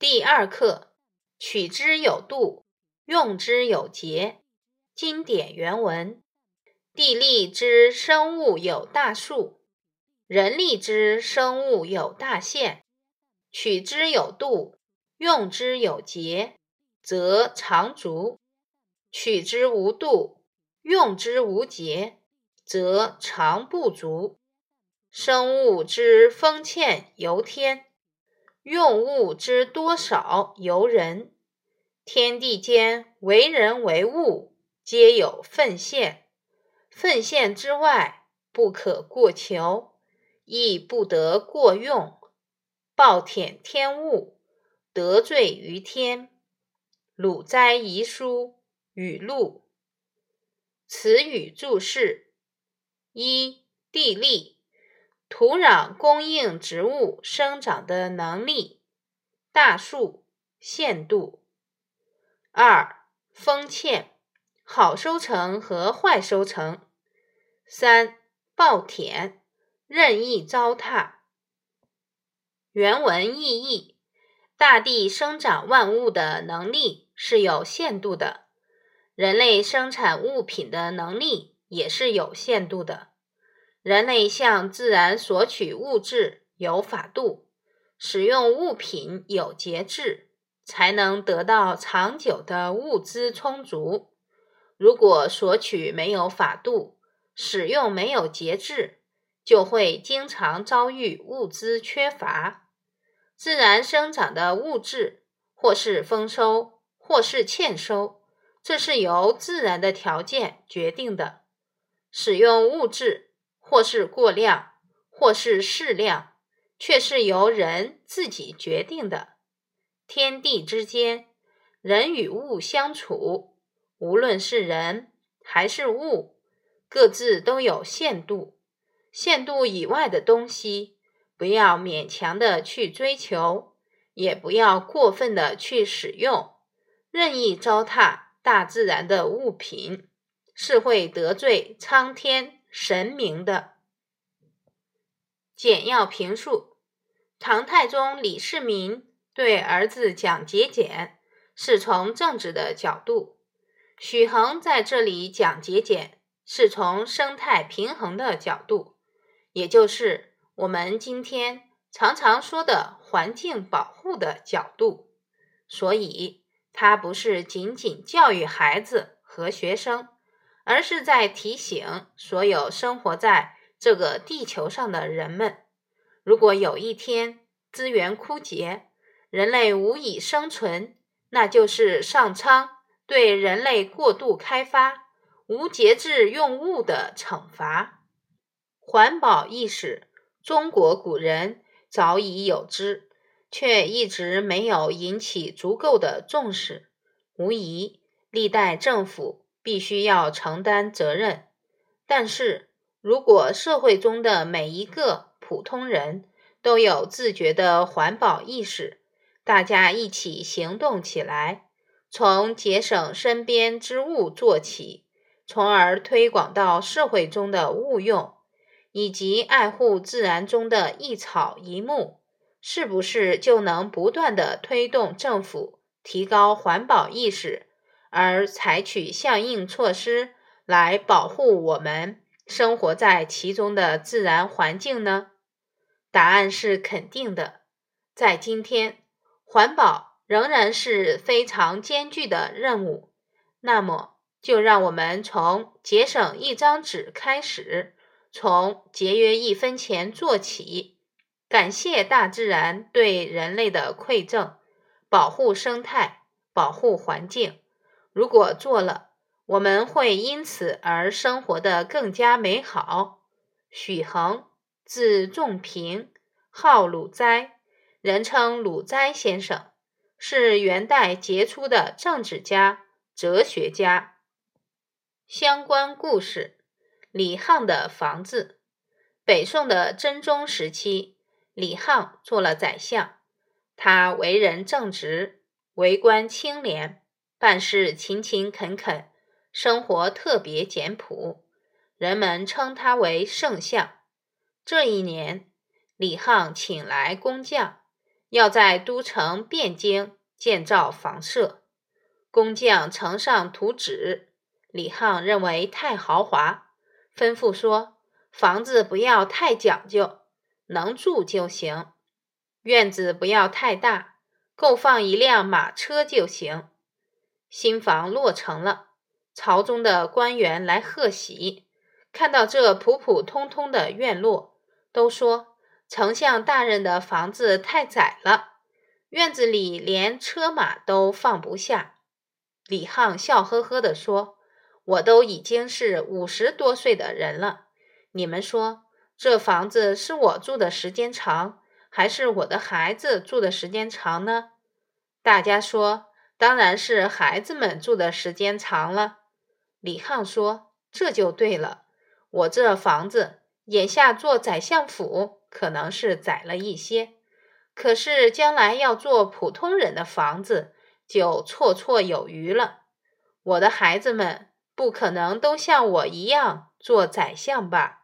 第二课，取之有度，用之有节。经典原文：地利之生物有大数，人力之生物有大限。取之有度，用之有节，则长足；取之无度，用之无节，则长不足。生物之丰欠由天。用物之多少由人，天地间为人为物，皆有分限。分限之外，不可过求，亦不得过用。暴殄天物，得罪于天。鲁斋遗书语录。词语注释：一、地利。土壤供应植物生长的能力，大数限度。二、丰欠，好收成和坏收成。三、暴殄，任意糟蹋。原文意义：大地生长万物的能力是有限度的，人类生产物品的能力也是有限度的。人类向自然索取物质有法度，使用物品有节制，才能得到长久的物资充足。如果索取没有法度，使用没有节制，就会经常遭遇物资缺乏。自然生长的物质，或是丰收，或是欠收，这是由自然的条件决定的。使用物质。或是过量，或是适量，却是由人自己决定的。天地之间，人与物相处，无论是人还是物，各自都有限度。限度以外的东西，不要勉强的去追求，也不要过分的去使用。任意糟蹋大自然的物品，是会得罪苍天。神明的简要评述：唐太宗李世民对儿子讲节俭，是从政治的角度；许衡在这里讲节俭，是从生态平衡的角度，也就是我们今天常常说的环境保护的角度。所以，他不是仅仅教育孩子和学生。而是在提醒所有生活在这个地球上的人们：如果有一天资源枯竭，人类无以生存，那就是上苍对人类过度开发、无节制用物的惩罚。环保意识，中国古人早已有之，却一直没有引起足够的重视。无疑，历代政府。必须要承担责任，但是如果社会中的每一个普通人都有自觉的环保意识，大家一起行动起来，从节省身边之物做起，从而推广到社会中的物用，以及爱护自然中的一草一木，是不是就能不断的推动政府提高环保意识？而采取相应措施来保护我们生活在其中的自然环境呢？答案是肯定的。在今天，环保仍然是非常艰巨的任务。那么，就让我们从节省一张纸开始，从节约一分钱做起，感谢大自然对人类的馈赠，保护生态，保护环境。如果做了，我们会因此而生活的更加美好。许衡，字仲平，号鲁斋，人称鲁斋先生，是元代杰出的政治家、哲学家。相关故事：李沆的房子。北宋的真宗时期，李沆做了宰相，他为人正直，为官清廉。办事勤勤恳恳，生活特别简朴，人们称他为圣相。这一年，李沆请来工匠，要在都城汴京建造房舍。工匠呈上图纸，李沆认为太豪华，吩咐说：“房子不要太讲究，能住就行；院子不要太大，够放一辆马车就行。”新房落成了，朝中的官员来贺喜，看到这普普通通的院落，都说丞相大人的房子太窄了，院子里连车马都放不下。李沆笑呵呵地说：“我都已经是五十多岁的人了，你们说这房子是我住的时间长，还是我的孩子住的时间长呢？”大家说。当然是孩子们住的时间长了，李沆说：“这就对了。我这房子眼下做宰相府，可能是窄了一些，可是将来要做普通人的房子，就绰绰有余了。我的孩子们不可能都像我一样做宰相吧？”